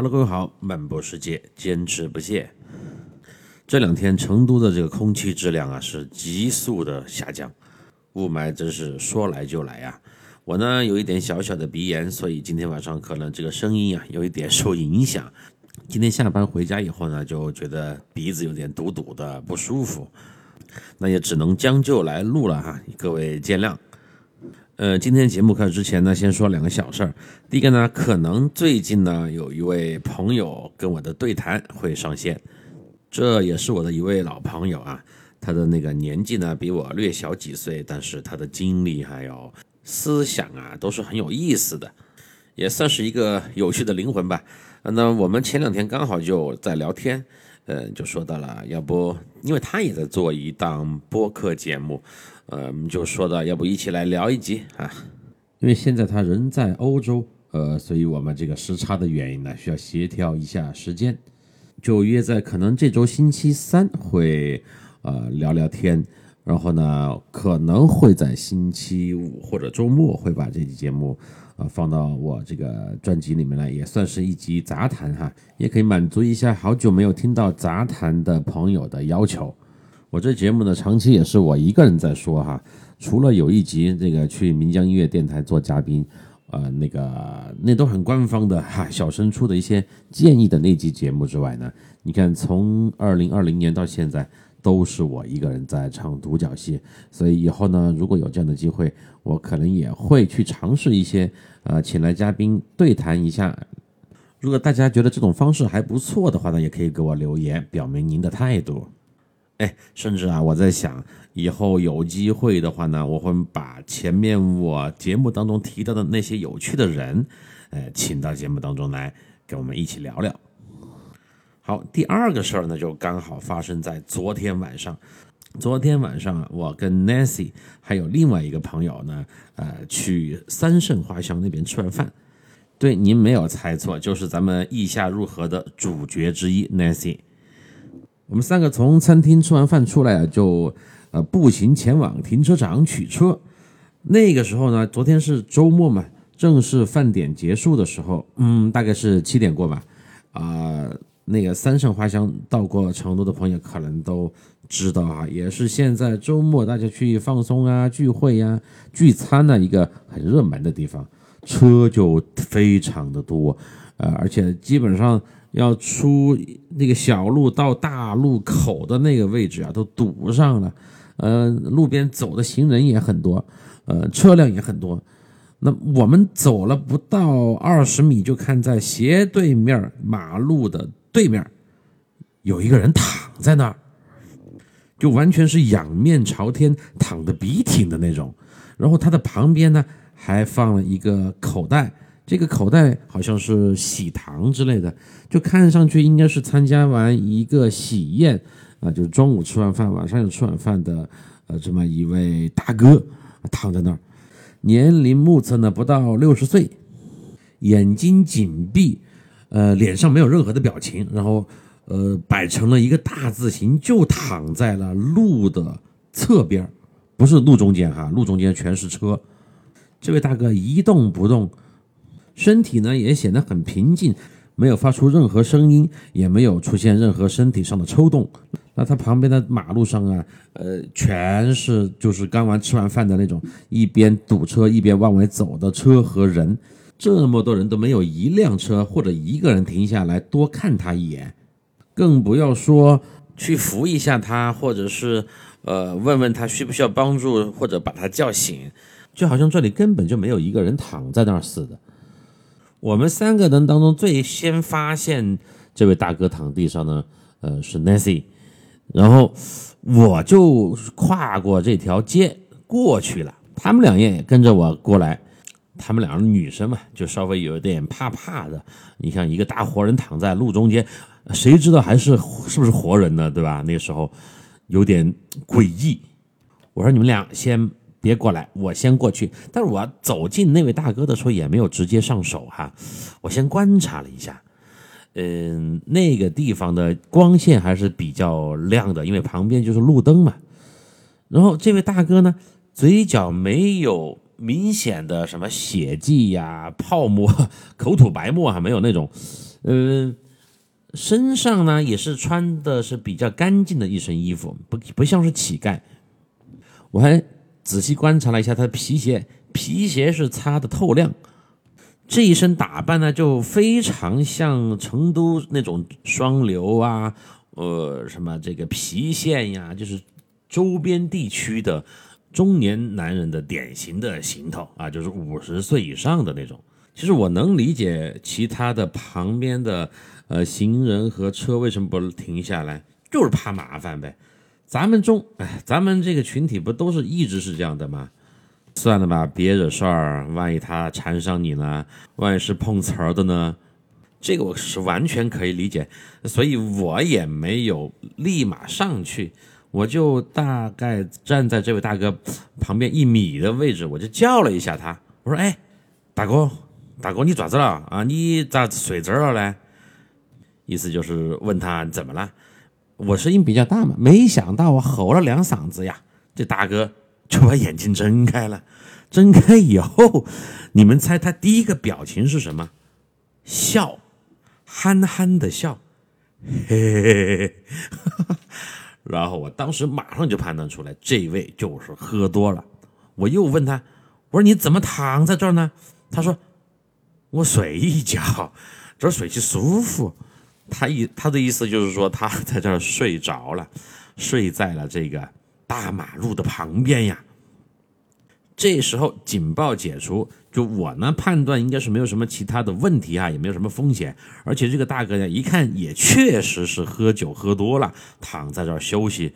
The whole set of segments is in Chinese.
Hello，各位好，漫步世界，坚持不懈。这两天成都的这个空气质量啊是急速的下降，雾霾真是说来就来啊。我呢有一点小小的鼻炎，所以今天晚上可能这个声音啊有一点受影响。今天下班回家以后呢，就觉得鼻子有点堵堵的不舒服，那也只能将就来录了哈，各位见谅。呃，今天节目开始之前呢，先说两个小事儿。第一个呢，可能最近呢有一位朋友跟我的对谈会上线，这也是我的一位老朋友啊。他的那个年纪呢比我略小几岁，但是他的经历还有思想啊都是很有意思的，也算是一个有趣的灵魂吧。那我们前两天刚好就在聊天。呃，就说到了，要不，因为他也在做一档播客节目，呃，我们就说到，要不一起来聊一集啊？因为现在他人在欧洲，呃，所以我们这个时差的原因呢，需要协调一下时间，就约在可能这周星期三会，呃，聊聊天，然后呢，可能会在星期五或者周末会把这期节目。啊，放到我这个专辑里面来，也算是一集杂谈哈，也可以满足一下好久没有听到杂谈的朋友的要求。我这节目呢，长期也是我一个人在说哈，除了有一集这个去岷江音乐电台做嘉宾，呃，那个那都很官方的哈，小升出的一些建议的那集节目之外呢，你看从二零二零年到现在。都是我一个人在唱独角戏，所以以后呢，如果有这样的机会，我可能也会去尝试一些，呃，请来嘉宾对谈一下。如果大家觉得这种方式还不错的话呢，也可以给我留言，表明您的态度。哎，甚至啊，我在想，以后有机会的话呢，我会把前面我节目当中提到的那些有趣的人，呃，请到节目当中来，跟我们一起聊聊。好，第二个事儿呢，就刚好发生在昨天晚上。昨天晚上，我跟 Nancy 还有另外一个朋友呢，呃，去三圣花香那边吃完饭。对，您没有猜错，就是咱们意下入河的主角之一 Nancy。我们三个从餐厅吃完饭出来啊，就呃步行前往停车场取车。那个时候呢，昨天是周末嘛，正是饭点结束的时候，嗯，大概是七点过吧，啊。那个三圣花香到过成都的朋友可能都知道啊，也是现在周末大家去放松啊、聚会呀、聚餐的一个很热门的地方，车就非常的多，呃，而且基本上要出那个小路到大路口的那个位置啊，都堵上了，呃，路边走的行人也很多，呃，车辆也很多。那我们走了不到二十米，就看在斜对面马路的。对面有一个人躺在那儿，就完全是仰面朝天躺的笔挺的那种。然后他的旁边呢还放了一个口袋，这个口袋好像是喜糖之类的，就看上去应该是参加完一个喜宴啊，就是中午吃完饭，晚上又吃晚饭的呃这么一位大哥躺在那儿，年龄目测呢不到六十岁，眼睛紧闭。呃，脸上没有任何的表情，然后，呃，摆成了一个大字形，就躺在了路的侧边，不是路中间哈，路中间全是车。这位大哥一动不动，身体呢也显得很平静，没有发出任何声音，也没有出现任何身体上的抽动。那他旁边的马路上啊，呃，全是就是刚完吃完饭的那种，一边堵车一边往外走的车和人。这么多人都没有一辆车或者一个人停下来多看他一眼，更不要说去扶一下他，或者是呃问问他需不需要帮助，或者把他叫醒，就好像这里根本就没有一个人躺在那儿似的。我们三个人当中最先发现这位大哥躺地上呢，呃是 Nancy，然后我就跨过这条街过去了，他们两也跟着我过来。他们两个女生嘛，就稍微有一点怕怕的。你像一个大活人躺在路中间，谁知道还是是不是活人呢？对吧？那时候有点诡异。我说你们俩先别过来，我先过去。但是我走近那位大哥的时候，也没有直接上手哈，我先观察了一下。嗯，那个地方的光线还是比较亮的，因为旁边就是路灯嘛。然后这位大哥呢，嘴角没有。明显的什么血迹呀、泡沫、口吐白沫还没有那种，呃，身上呢也是穿的是比较干净的一身衣服，不不像是乞丐。我还仔细观察了一下他的皮鞋，皮鞋是擦的透亮。这一身打扮呢，就非常像成都那种双流啊，呃，什么这个郫县呀，就是周边地区的中年男人的典型的行头啊，就是五十岁以上的那种。其实我能理解其他的旁边的呃行人和车为什么不停下来，就是怕麻烦呗。咱们中，哎，咱们这个群体不都是一直是这样的吗？算了吧，别惹事儿。万一他缠上你呢？万一是碰瓷儿的呢？这个我是完全可以理解，所以我也没有立马上去，我就大概站在这位大哥旁边一米的位置，我就叫了一下他，我说：“哎，大哥，大哥，你咋子了啊？你咋睡这儿了呢？”意思就是问他怎么了。我声音比较大嘛，没想到我吼了两嗓子呀，这大哥。就把眼睛睁开了，睁开以后，你们猜他第一个表情是什么？笑，憨憨的笑，嘿嘿嘿嘿。然后我当时马上就判断出来，这位就是喝多了。我又问他，我说你怎么躺在这儿呢？他说我睡一觉，这儿睡起舒服。他意他的意思就是说他 在这儿睡着了，睡在了这个。大马路的旁边呀，这时候警报解除，就我呢判断应该是没有什么其他的问题啊，也没有什么风险，而且这个大哥呢一看也确实是喝酒喝多了，躺在这儿休息，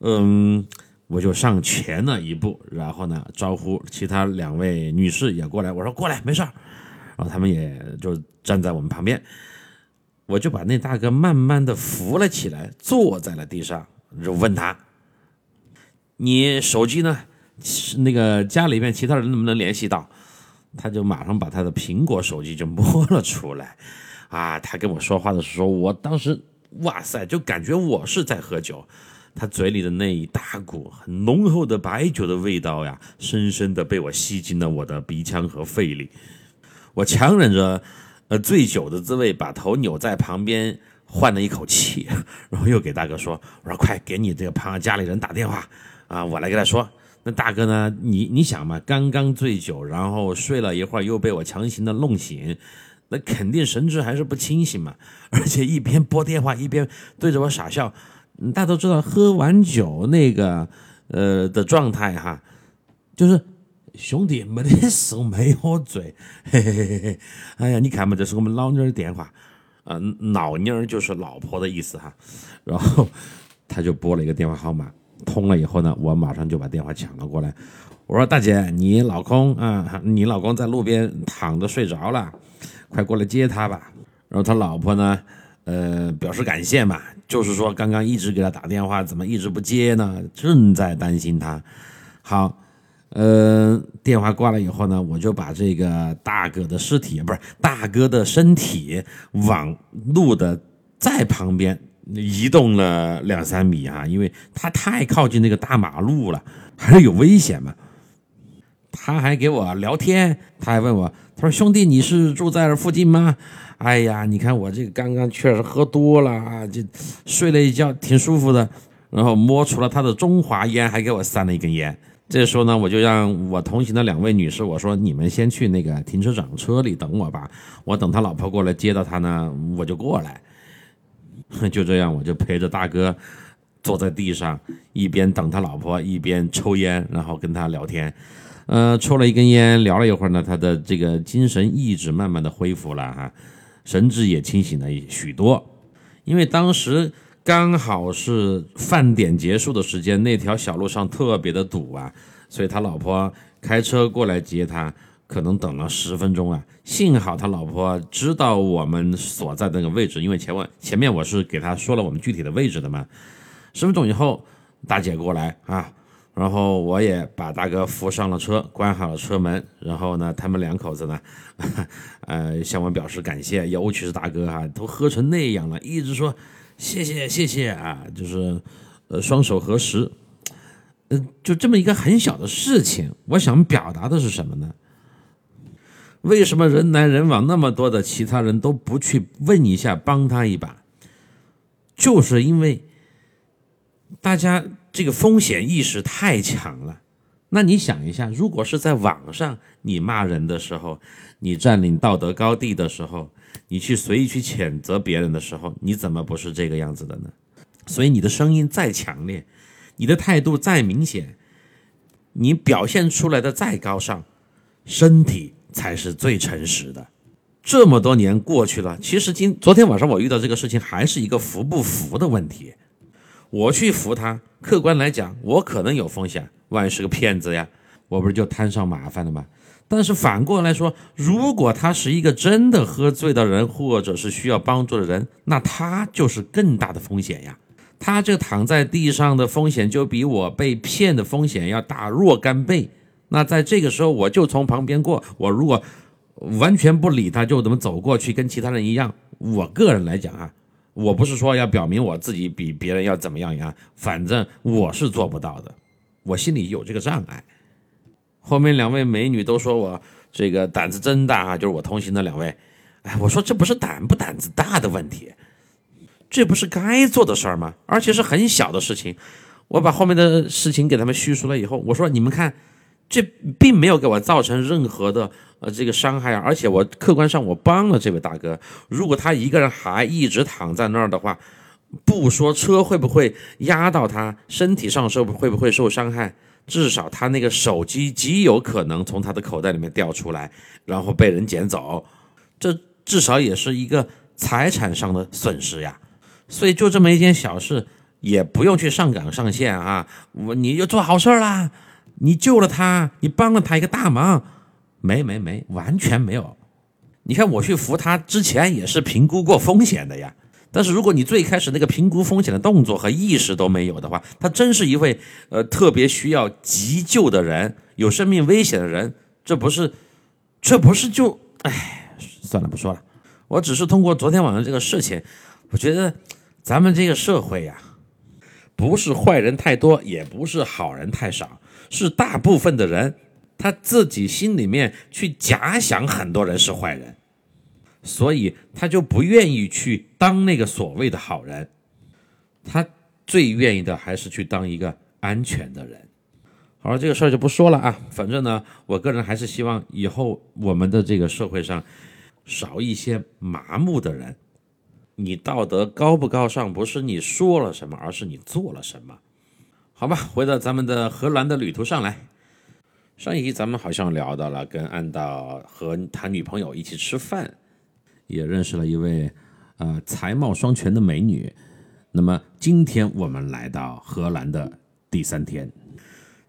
嗯，我就上前了一步，然后呢招呼其他两位女士也过来，我说过来没事儿，然后他们也就站在我们旁边，我就把那大哥慢慢的扶了起来，坐在了地上，就问他。你手机呢？那个家里面其他人能不能联系到？他就马上把他的苹果手机就摸了出来。啊，他跟我说话的时候，我当时哇塞，就感觉我是在喝酒。他嘴里的那一大股很浓厚的白酒的味道呀，深深的被我吸进了我的鼻腔和肺里。我强忍着呃醉酒的滋味，把头扭在旁边换了一口气，然后又给大哥说：“我说快给你这个旁家里人打电话。”啊，我来跟他说，那大哥呢？你你想嘛，刚刚醉酒，然后睡了一会儿，又被我强行的弄醒，那肯定神志还是不清醒嘛。而且一边拨电话一边对着我傻笑。大家都知道，喝完酒那个呃的状态哈，就是兄弟没得事，没喝醉。嘿嘿嘿嘿，哎呀，你看嘛，这是我们老妞的电话，啊，老妞就是老婆的意思哈。然后他就拨了一个电话号码。通了以后呢，我马上就把电话抢了过来。我说：“大姐，你老公啊，你老公在路边躺着睡着了，快过来接他吧。”然后他老婆呢，呃，表示感谢嘛，就是说刚刚一直给他打电话，怎么一直不接呢？正在担心他。好，呃，电话挂了以后呢，我就把这个大哥的尸体，不是大哥的身体，往路的在旁边。移动了两三米哈，因为他太靠近那个大马路了，还是有危险嘛。他还给我聊天，他还问我，他说：“兄弟，你是住在这附近吗？”哎呀，你看我这个刚刚确实喝多了啊，就睡了一觉，挺舒服的。然后摸出了他的中华烟，还给我塞了一根烟。这时候呢，我就让我同行的两位女士，我说：“你们先去那个停车场车里等我吧，我等他老婆过来接到他呢，我就过来。”就这样，我就陪着大哥坐在地上，一边等他老婆，一边抽烟，然后跟他聊天。呃，抽了一根烟，聊了一会儿呢，他的这个精神意志慢慢的恢复了哈，神志也清醒了许多。因为当时刚好是饭点结束的时间，那条小路上特别的堵啊，所以他老婆开车过来接他。可能等了十分钟啊，幸好他老婆知道我们所在那个位置，因为前我前面我是给他说了我们具体的位置的嘛。十分钟以后，大姐过来啊，然后我也把大哥扶上了车，关好了车门，然后呢，他们两口子呢，呃，向我表示感谢，尤其是大哥哈，都喝成那样了，一直说谢谢谢谢啊，就是呃双手合十，呃，就这么一个很小的事情，我想表达的是什么呢？为什么人来人往那么多的其他人都不去问一下，帮他一把？就是因为大家这个风险意识太强了。那你想一下，如果是在网上你骂人的时候，你占领道德高地的时候，你去随意去谴责别人的时候，你怎么不是这个样子的呢？所以你的声音再强烈，你的态度再明显，你表现出来的再高尚，身体才是最诚实的。这么多年过去了，其实今昨天晚上我遇到这个事情，还是一个服不服的问题。我去服他，客观来讲，我可能有风险，万一是个骗子呀，我不是就摊上麻烦了吗？但是反过来说，如果他是一个真的喝醉的人，或者是需要帮助的人，那他就是更大的风险呀。他这躺在地上的风险，就比我被骗的风险要大若干倍。那在这个时候，我就从旁边过，我如果完全不理他，就怎么走过去，跟其他人一样，我个人来讲啊。我不是说要表明我自己比别人要怎么样呀，反正我是做不到的，我心里有这个障碍。后面两位美女都说我这个胆子真大啊，就是我同行的两位。哎，我说这不是胆不胆子大的问题，这不是该做的事儿吗？而且是很小的事情。我把后面的事情给他们叙述了以后，我说你们看，这并没有给我造成任何的。呃，这个伤害啊，而且我客观上我帮了这位大哥。如果他一个人还一直躺在那儿的话，不说车会不会压到他身体上受会不会受伤害，至少他那个手机极有可能从他的口袋里面掉出来，然后被人捡走，这至少也是一个财产上的损失呀。所以就这么一件小事，也不用去上纲上线啊，我你就做好事啦，你救了他，你帮了他一个大忙。没没没，完全没有。你看我去扶他之前也是评估过风险的呀。但是如果你最开始那个评估风险的动作和意识都没有的话，他真是一位呃特别需要急救的人，有生命危险的人，这不是，这不是就哎，算了不说了。我只是通过昨天晚上这个事情，我觉得咱们这个社会呀，不是坏人太多，也不是好人太少，是大部分的人。他自己心里面去假想很多人是坏人，所以他就不愿意去当那个所谓的好人，他最愿意的还是去当一个安全的人。好了，这个事儿就不说了啊，反正呢，我个人还是希望以后我们的这个社会上少一些麻木的人。你道德高不高尚，不是你说了什么，而是你做了什么。好吧，回到咱们的荷兰的旅途上来。上一集咱们好像聊到了跟安道和他女朋友一起吃饭，也认识了一位呃才貌双全的美女。那么今天我们来到荷兰的第三天，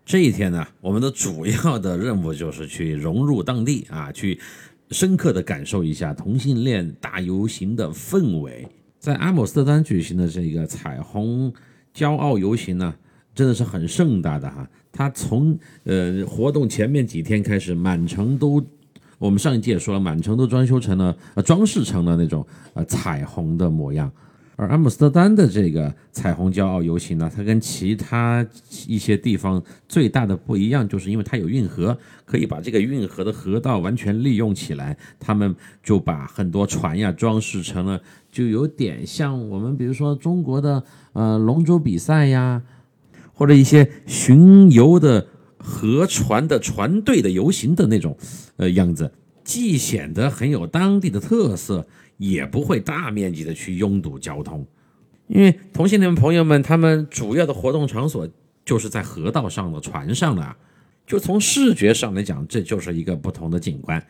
这一天呢，我们的主要的任务就是去融入当地啊，去深刻的感受一下同性恋大游行的氛围。在阿姆斯特丹举行的这个彩虹骄傲游行呢，真的是很盛大的哈。它从呃活动前面几天开始，满城都，我们上一季也说了，满城都装修成了呃装饰成了那种呃彩虹的模样。而阿姆斯特丹的这个彩虹骄傲游行呢，它跟其他一些地方最大的不一样，就是因为它有运河，可以把这个运河的河道完全利用起来。他们就把很多船呀装饰成了，就有点像我们比如说中国的呃龙舟比赛呀。或者一些巡游的河船的船队的游行的那种，呃样子，既显得很有当地的特色，也不会大面积的去拥堵交通。因为同性恋朋友们，他们主要的活动场所就是在河道上的船上的，就从视觉上来讲，这就是一个不同的景观。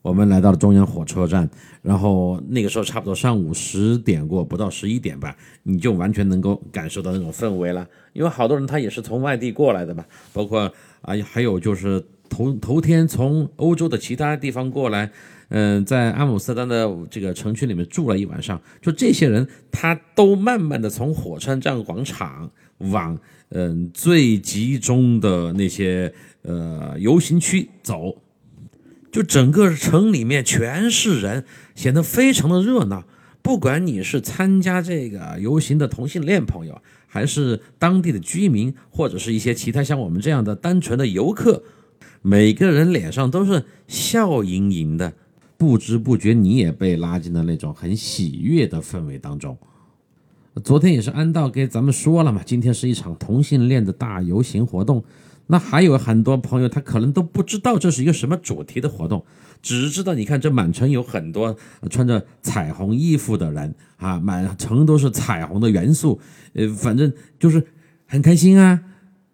我们来到了中央火车站，然后那个时候差不多上午十点过，不到十一点吧，你就完全能够感受到那种氛围了。因为好多人他也是从外地过来的嘛，包括啊，还有就是头头天从欧洲的其他地方过来，嗯，在阿姆斯特丹的这个城区里面住了一晚上，就这些人他都慢慢的从火车站广场往嗯最集中的那些呃游行区走。就整个城里面全是人，显得非常的热闹。不管你是参加这个游行的同性恋朋友，还是当地的居民，或者是一些其他像我们这样的单纯的游客，每个人脸上都是笑盈盈的，不知不觉你也被拉进了那种很喜悦的氛围当中。昨天也是安道给咱们说了嘛，今天是一场同性恋的大游行活动。那还有很多朋友，他可能都不知道这是一个什么主题的活动，只知道你看这满城有很多穿着彩虹衣服的人啊，满城都是彩虹的元素，呃，反正就是很开心啊，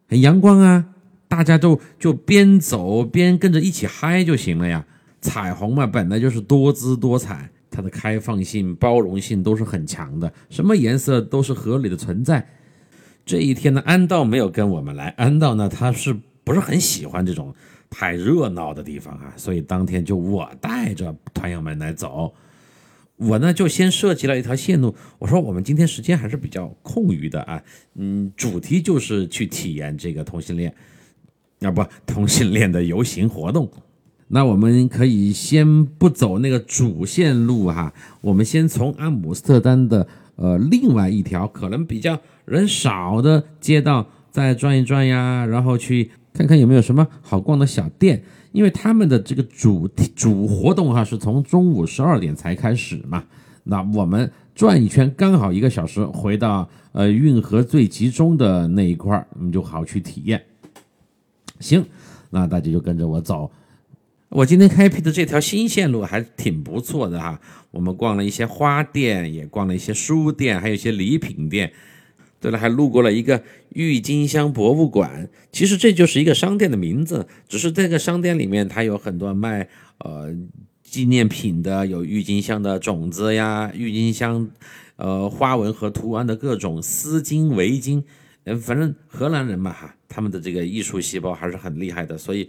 很阳光啊，大家都就边走边跟着一起嗨就行了呀。彩虹嘛，本来就是多姿多彩，它的开放性、包容性都是很强的，什么颜色都是合理的存在。这一天呢，安道没有跟我们来。安道呢，他是不是很喜欢这种太热闹的地方啊？所以当天就我带着团友们来走。我呢就先设计了一条线路。我说我们今天时间还是比较空余的啊，嗯，主题就是去体验这个同性恋，要不同性恋的游行活动。那我们可以先不走那个主线路哈，我们先从阿姆斯特丹的。呃，另外一条可能比较人少的街道再转一转呀，然后去看看有没有什么好逛的小店，因为他们的这个主主活动哈是从中午十二点才开始嘛。那我们转一圈刚好一个小时，回到呃运河最集中的那一块儿，我们就好去体验。行，那大家就跟着我走。我今天开辟的这条新线路还挺不错的哈，我们逛了一些花店，也逛了一些书店，还有一些礼品店。对了，还路过了一个郁金香博物馆。其实这就是一个商店的名字，只是这个商店里面它有很多卖呃纪念品的，有郁金香的种子呀，郁金香呃花纹和图案的各种丝巾、围巾。嗯，反正荷兰人嘛哈，他们的这个艺术细胞还是很厉害的，所以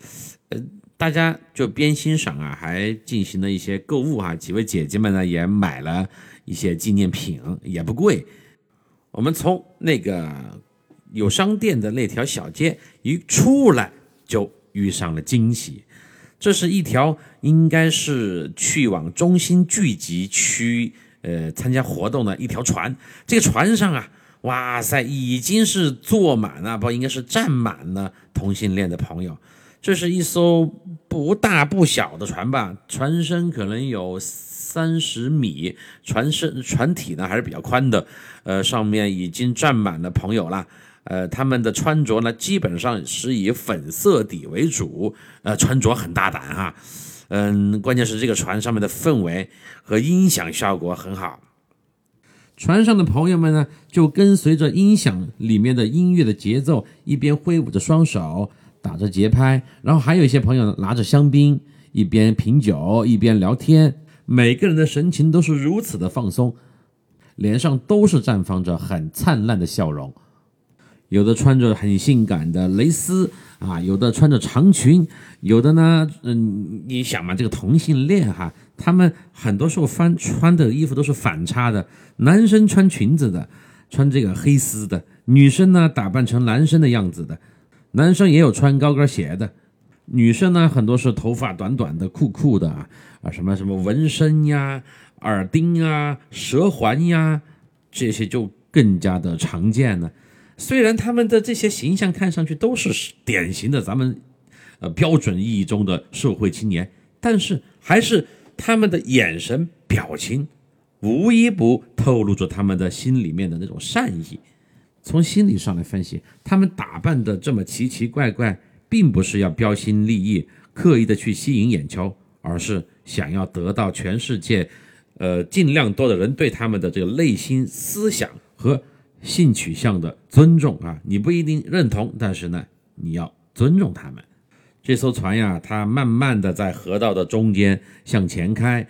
呃。大家就边欣赏啊，还进行了一些购物啊。几位姐姐们呢，也买了一些纪念品，也不贵。我们从那个有商店的那条小街一出来，就遇上了惊喜。这是一条应该是去往中心聚集区呃参加活动的一条船。这个船上啊，哇塞，已经是坐满了，不应该是站满了同性恋的朋友。这是一艘不大不小的船吧，船身可能有三十米，船身船体呢还是比较宽的，呃，上面已经站满了朋友了，呃，他们的穿着呢基本上是以粉色底为主，呃，穿着很大胆哈，嗯，关键是这个船上面的氛围和音响效果很好，船上的朋友们呢就跟随着音响里面的音乐的节奏，一边挥舞着双手。打着节拍，然后还有一些朋友拿着香槟，一边品酒一边聊天，每个人的神情都是如此的放松，脸上都是绽放着很灿烂的笑容。有的穿着很性感的蕾丝啊，有的穿着长裙，有的呢，嗯，你想嘛，这个同性恋哈，他们很多时候翻穿的衣服都是反差的，男生穿裙子的，穿这个黑丝的，女生呢打扮成男生的样子的。男生也有穿高跟鞋的，女生呢很多是头发短短的、酷酷的啊啊，什么什么纹身呀、耳钉啊、蛇环呀，这些就更加的常见了。虽然他们的这些形象看上去都是典型的咱们呃标准意义中的社会青年，但是还是他们的眼神、表情，无一不透露着他们的心里面的那种善意。从心理上来分析，他们打扮的这么奇奇怪怪，并不是要标新立异、刻意的去吸引眼球，而是想要得到全世界，呃，尽量多的人对他们的这个内心思想和性取向的尊重啊！你不一定认同，但是呢，你要尊重他们。这艘船呀，它慢慢的在河道的中间向前开，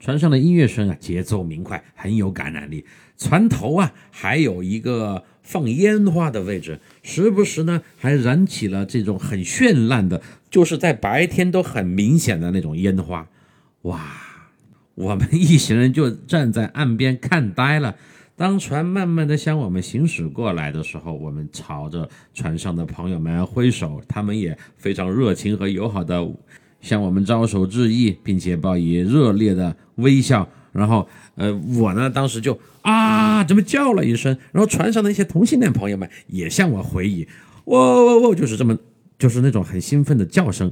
船上的音乐声啊，节奏明快，很有感染力。船头啊，还有一个。放烟花的位置，时不时呢还燃起了这种很绚烂的，就是在白天都很明显的那种烟花。哇，我们一行人就站在岸边看呆了。当船慢慢的向我们行驶过来的时候，我们朝着船上的朋友们挥手，他们也非常热情和友好的向我们招手致意，并且报以热烈的微笑。然后，呃，我呢，当时就啊，这么叫了一声，然后船上的一些同性恋朋友们也向我回忆，喔喔喔就是这么就是那种很兴奋的叫声。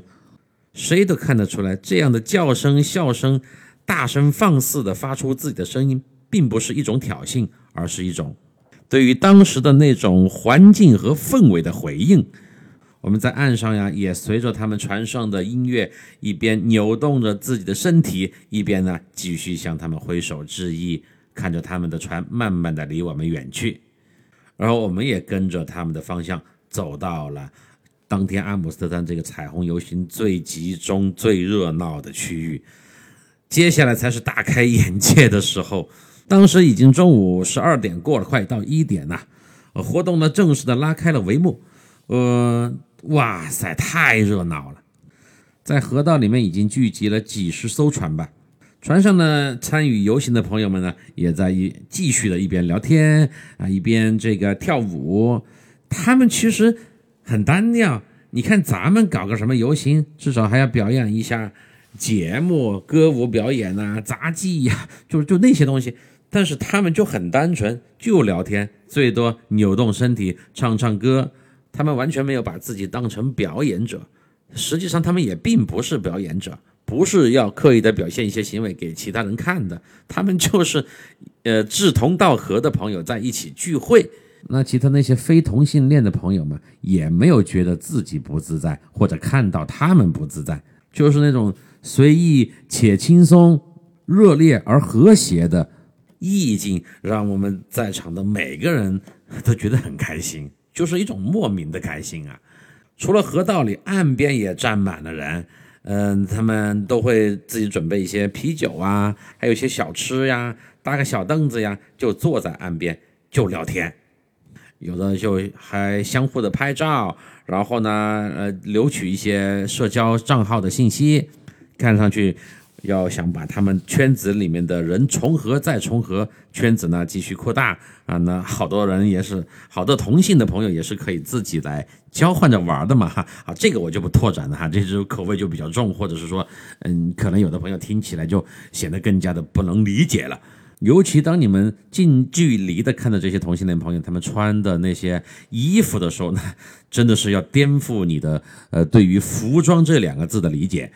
谁都看得出来，这样的叫声、笑声，大声放肆的发出自己的声音，并不是一种挑衅，而是一种对于当时的那种环境和氛围的回应。我们在岸上呀，也随着他们船上的音乐，一边扭动着自己的身体，一边呢继续向他们挥手致意，看着他们的船慢慢的离我们远去，然后我们也跟着他们的方向走到了当天阿姆斯特丹这个彩虹游行最集中、最热闹的区域。接下来才是大开眼界的时候，当时已经中午十二点过了，快到一点了，活动呢正式的拉开了帷幕，呃。哇塞，太热闹了！在河道里面已经聚集了几十艘船吧。船上呢，参与游行的朋友们呢，也在一继续的一边聊天啊，一边这个跳舞。他们其实很单调。你看咱们搞个什么游行，至少还要表演一下节目、歌舞表演呐、杂技呀，就就那些东西。但是他们就很单纯，就聊天，最多扭动身体，唱唱歌。他们完全没有把自己当成表演者，实际上他们也并不是表演者，不是要刻意的表现一些行为给其他人看的。他们就是，呃，志同道合的朋友在一起聚会。那其他那些非同性恋的朋友们也没有觉得自己不自在，或者看到他们不自在，就是那种随意且轻松、热烈而和谐的意境，让我们在场的每个人都觉得很开心。就是一种莫名的开心啊！除了河道里，岸边也站满了人。嗯，他们都会自己准备一些啤酒啊，还有一些小吃呀，搭个小凳子呀，就坐在岸边就聊天。有的就还相互的拍照，然后呢，呃，留取一些社交账号的信息，看上去。要想把他们圈子里面的人重合再重合，圈子呢继续扩大啊，那好多人也是好多同性的朋友也是可以自己来交换着玩的嘛哈啊，这个我就不拓展了哈，这就口味就比较重，或者是说，嗯，可能有的朋友听起来就显得更加的不能理解了。尤其当你们近距离的看到这些同性恋朋友他们穿的那些衣服的时候呢，真的是要颠覆你的呃对于服装这两个字的理解。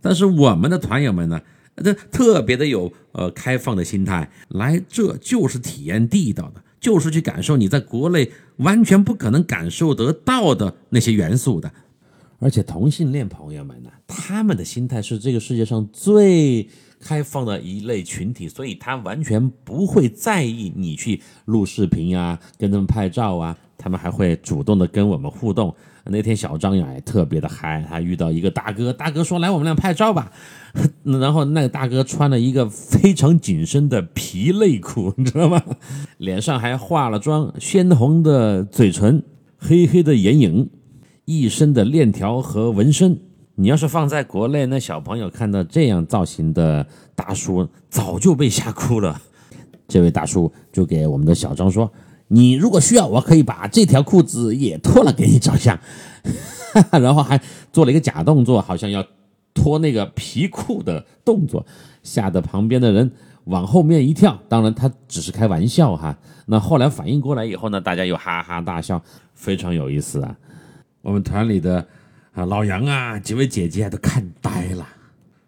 但是我们的团友们呢，这特别的有呃开放的心态，来这就是体验地道的，就是去感受你在国内完全不可能感受得到的那些元素的。而且同性恋朋友们呢，他们的心态是这个世界上最开放的一类群体，所以他完全不会在意你去录视频啊，跟他们拍照啊，他们还会主动的跟我们互动。那天小张呀也特别的嗨，他遇到一个大哥，大哥说来我们俩拍照吧，然后那个大哥穿了一个非常紧身的皮内裤，你知道吗？脸上还化了妆，鲜红的嘴唇，黑黑的眼影，一身的链条和纹身。你要是放在国内，那小朋友看到这样造型的大叔，早就被吓哭了。这位大叔就给我们的小张说。你如果需要，我可以把这条裤子也脱了给你照相，然后还做了一个假动作，好像要脱那个皮裤的动作，吓得旁边的人往后面一跳。当然，他只是开玩笑哈。那后来反应过来以后呢，大家又哈哈大笑，非常有意思啊。我们团里的啊老杨啊，几位姐姐都看呆了。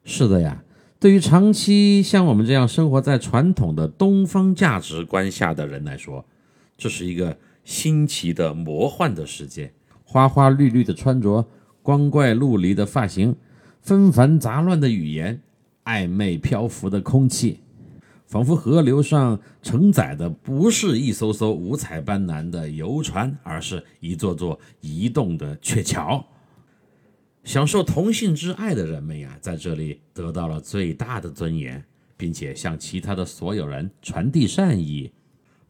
是的呀，对于长期像我们这样生活在传统的东方价值观下的人来说，这是一个新奇的魔幻的世界，花花绿绿的穿着，光怪陆离的发型，纷繁杂乱的语言，暧昧漂浮的空气，仿佛河流上承载的不是一艘艘五彩斑斓的游船，而是一座座移动的鹊桥。享受同性之爱的人们呀，在这里得到了最大的尊严，并且向其他的所有人传递善意。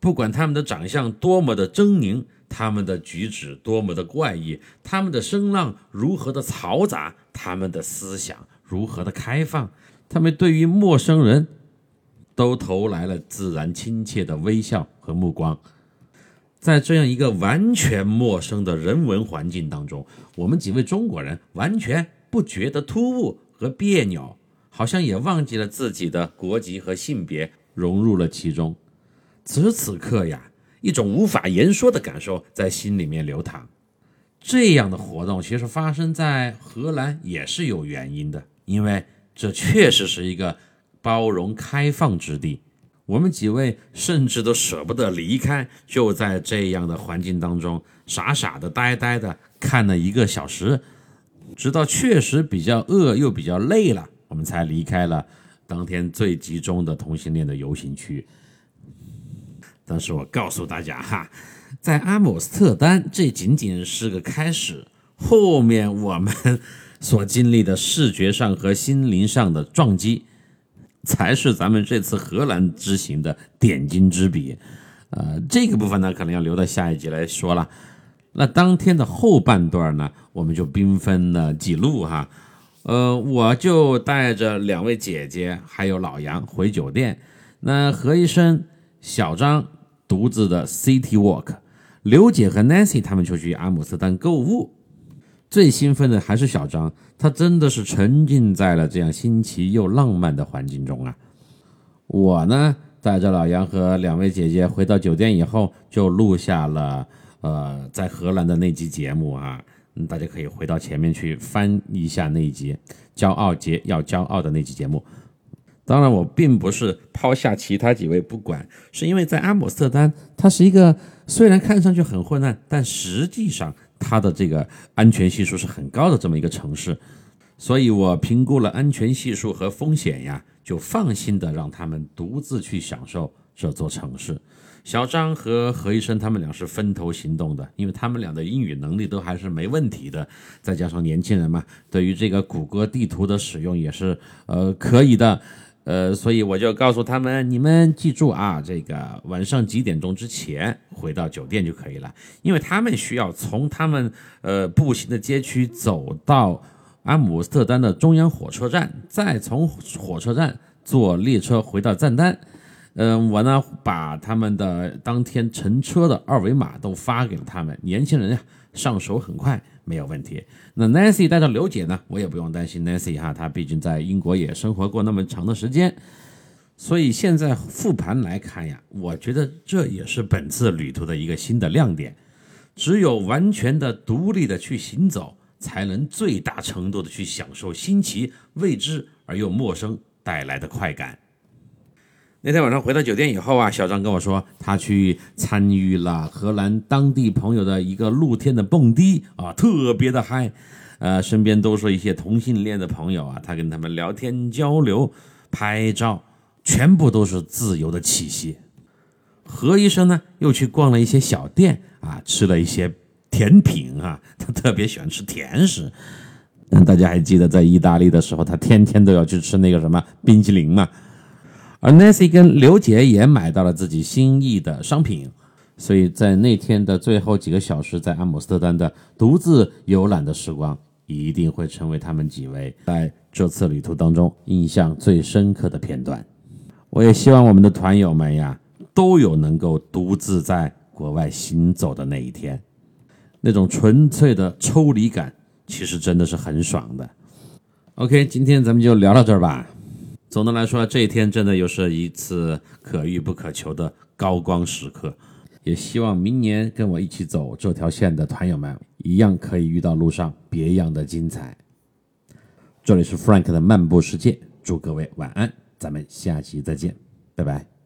不管他们的长相多么的狰狞，他们的举止多么的怪异，他们的声浪如何的嘈杂，他们的思想如何的开放，他们对于陌生人都投来了自然亲切的微笑和目光。在这样一个完全陌生的人文环境当中，我们几位中国人完全不觉得突兀和别扭，好像也忘记了自己的国籍和性别，融入了其中。此时此刻呀，一种无法言说的感受在心里面流淌。这样的活动其实发生在荷兰也是有原因的，因为这确实是一个包容开放之地。我们几位甚至都舍不得离开，就在这样的环境当中，傻傻的、呆呆的看了一个小时，直到确实比较饿又比较累了，我们才离开了当天最集中的同性恋的游行区。但是我告诉大家哈，在阿姆斯特丹，这仅仅是个开始，后面我们所经历的视觉上和心灵上的撞击。才是咱们这次荷兰之行的点睛之笔，呃，这个部分呢，可能要留到下一集来说了。那当天的后半段呢，我们就兵分了几路哈，呃，我就带着两位姐姐还有老杨回酒店，那何医生、小张独自的 City Walk，刘姐和 Nancy 他们就去阿姆斯特丹购物。最兴奋的还是小张，他真的是沉浸在了这样新奇又浪漫的环境中啊！我呢，带着老杨和两位姐姐回到酒店以后，就录下了呃在荷兰的那集节目啊，大家可以回到前面去翻一下那一集《骄傲节要骄傲》的那集节目。当然，我并不是抛下其他几位不管，是因为在阿姆斯特丹，它是一个虽然看上去很混乱，但实际上。它的这个安全系数是很高的这么一个城市，所以我评估了安全系数和风险呀，就放心的让他们独自去享受这座城市。小张和何医生他们俩是分头行动的，因为他们俩的英语能力都还是没问题的，再加上年轻人嘛，对于这个谷歌地图的使用也是呃可以的。呃，所以我就告诉他们，你们记住啊，这个晚上几点钟之前回到酒店就可以了，因为他们需要从他们呃步行的街区走到阿姆斯特丹的中央火车站，再从火车站坐列车回到赞丹。嗯，我呢把他们的当天乘车的二维码都发给了他们，年轻人呀上手很快。没有问题。那 Nancy 带着刘姐呢，我也不用担心 Nancy 哈，她毕竟在英国也生活过那么长的时间，所以现在复盘来看呀，我觉得这也是本次旅途的一个新的亮点。只有完全的独立的去行走，才能最大程度的去享受新奇、未知而又陌生带来的快感。那天晚上回到酒店以后啊，小张跟我说，他去参与了荷兰当地朋友的一个露天的蹦迪啊，特别的嗨，呃，身边都是一些同性恋的朋友啊，他跟他们聊天交流、拍照，全部都是自由的气息。何医生呢，又去逛了一些小店啊，吃了一些甜品啊，他特别喜欢吃甜食。大家还记得在意大利的时候，他天天都要去吃那个什么冰淇淋吗？而 Nancy 跟刘杰也买到了自己心意的商品，所以在那天的最后几个小时，在阿姆斯特丹的独自游览的时光，一定会成为他们几位在这次旅途当中印象最深刻的片段。我也希望我们的团友们呀，都有能够独自在国外行走的那一天，那种纯粹的抽离感，其实真的是很爽的。OK，今天咱们就聊到这儿吧。总的来说，这一天真的又是一次可遇不可求的高光时刻，也希望明年跟我一起走这条线的团友们，一样可以遇到路上别样的精彩。这里是 Frank 的漫步世界，祝各位晚安，咱们下期再见，拜拜。